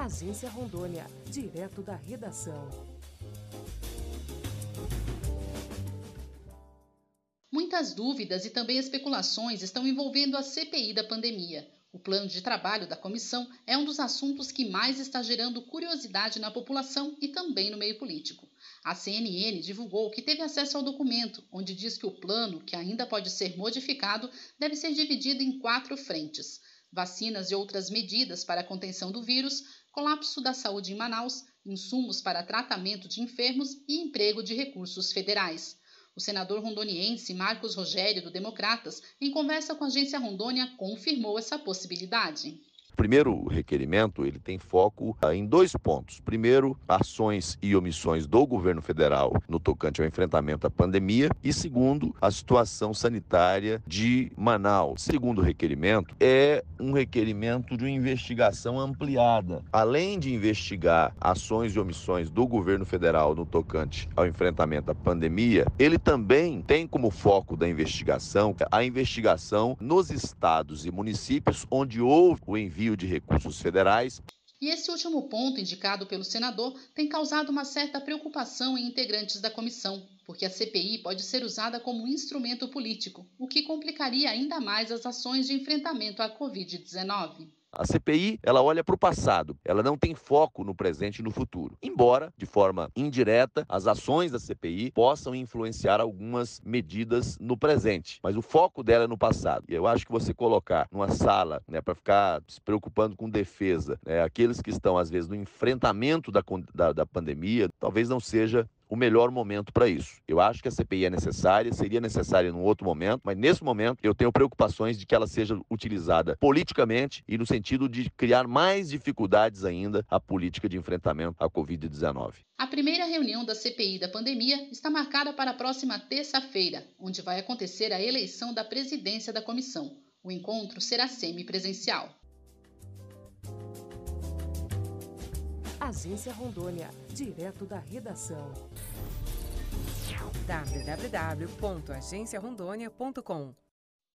Agência Rondônia, direto da redação. Muitas dúvidas e também especulações estão envolvendo a CPI da pandemia. O plano de trabalho da comissão é um dos assuntos que mais está gerando curiosidade na população e também no meio político. A CNN divulgou que teve acesso ao documento, onde diz que o plano, que ainda pode ser modificado, deve ser dividido em quatro frentes: vacinas e outras medidas para a contenção do vírus, colapso da saúde em Manaus, insumos para tratamento de enfermos e emprego de recursos federais. O senador rondoniense Marcos Rogério, do Democratas, em conversa com a agência Rondônia, confirmou essa possibilidade. Primeiro requerimento ele tem foco ah, em dois pontos. Primeiro, ações e omissões do governo federal no tocante ao enfrentamento à pandemia e segundo, a situação sanitária de Manaus. Segundo requerimento é um requerimento de uma investigação ampliada. Além de investigar ações e omissões do governo federal no tocante ao enfrentamento à pandemia, ele também tem como foco da investigação a investigação nos estados e municípios onde houve o envio envio de recursos federais. E esse último ponto indicado pelo senador tem causado uma certa preocupação em integrantes da comissão, porque a CPI pode ser usada como instrumento político, o que complicaria ainda mais as ações de enfrentamento à Covid-19. A CPI, ela olha para o passado, ela não tem foco no presente e no futuro. Embora, de forma indireta, as ações da CPI possam influenciar algumas medidas no presente, mas o foco dela é no passado. E eu acho que você colocar numa sala, né, para ficar se preocupando com defesa, né, aqueles que estão às vezes no enfrentamento da, da, da pandemia, talvez não seja o melhor momento para isso. Eu acho que a CPI é necessária, seria necessária num outro momento, mas nesse momento eu tenho preocupações de que ela seja utilizada politicamente e no sentido de criar mais dificuldades ainda à política de enfrentamento à Covid-19. A primeira reunião da CPI da pandemia está marcada para a próxima terça-feira, onde vai acontecer a eleição da presidência da comissão. O encontro será semipresencial. Agência Rondônia, direto da redação. www.agenciarondônia.com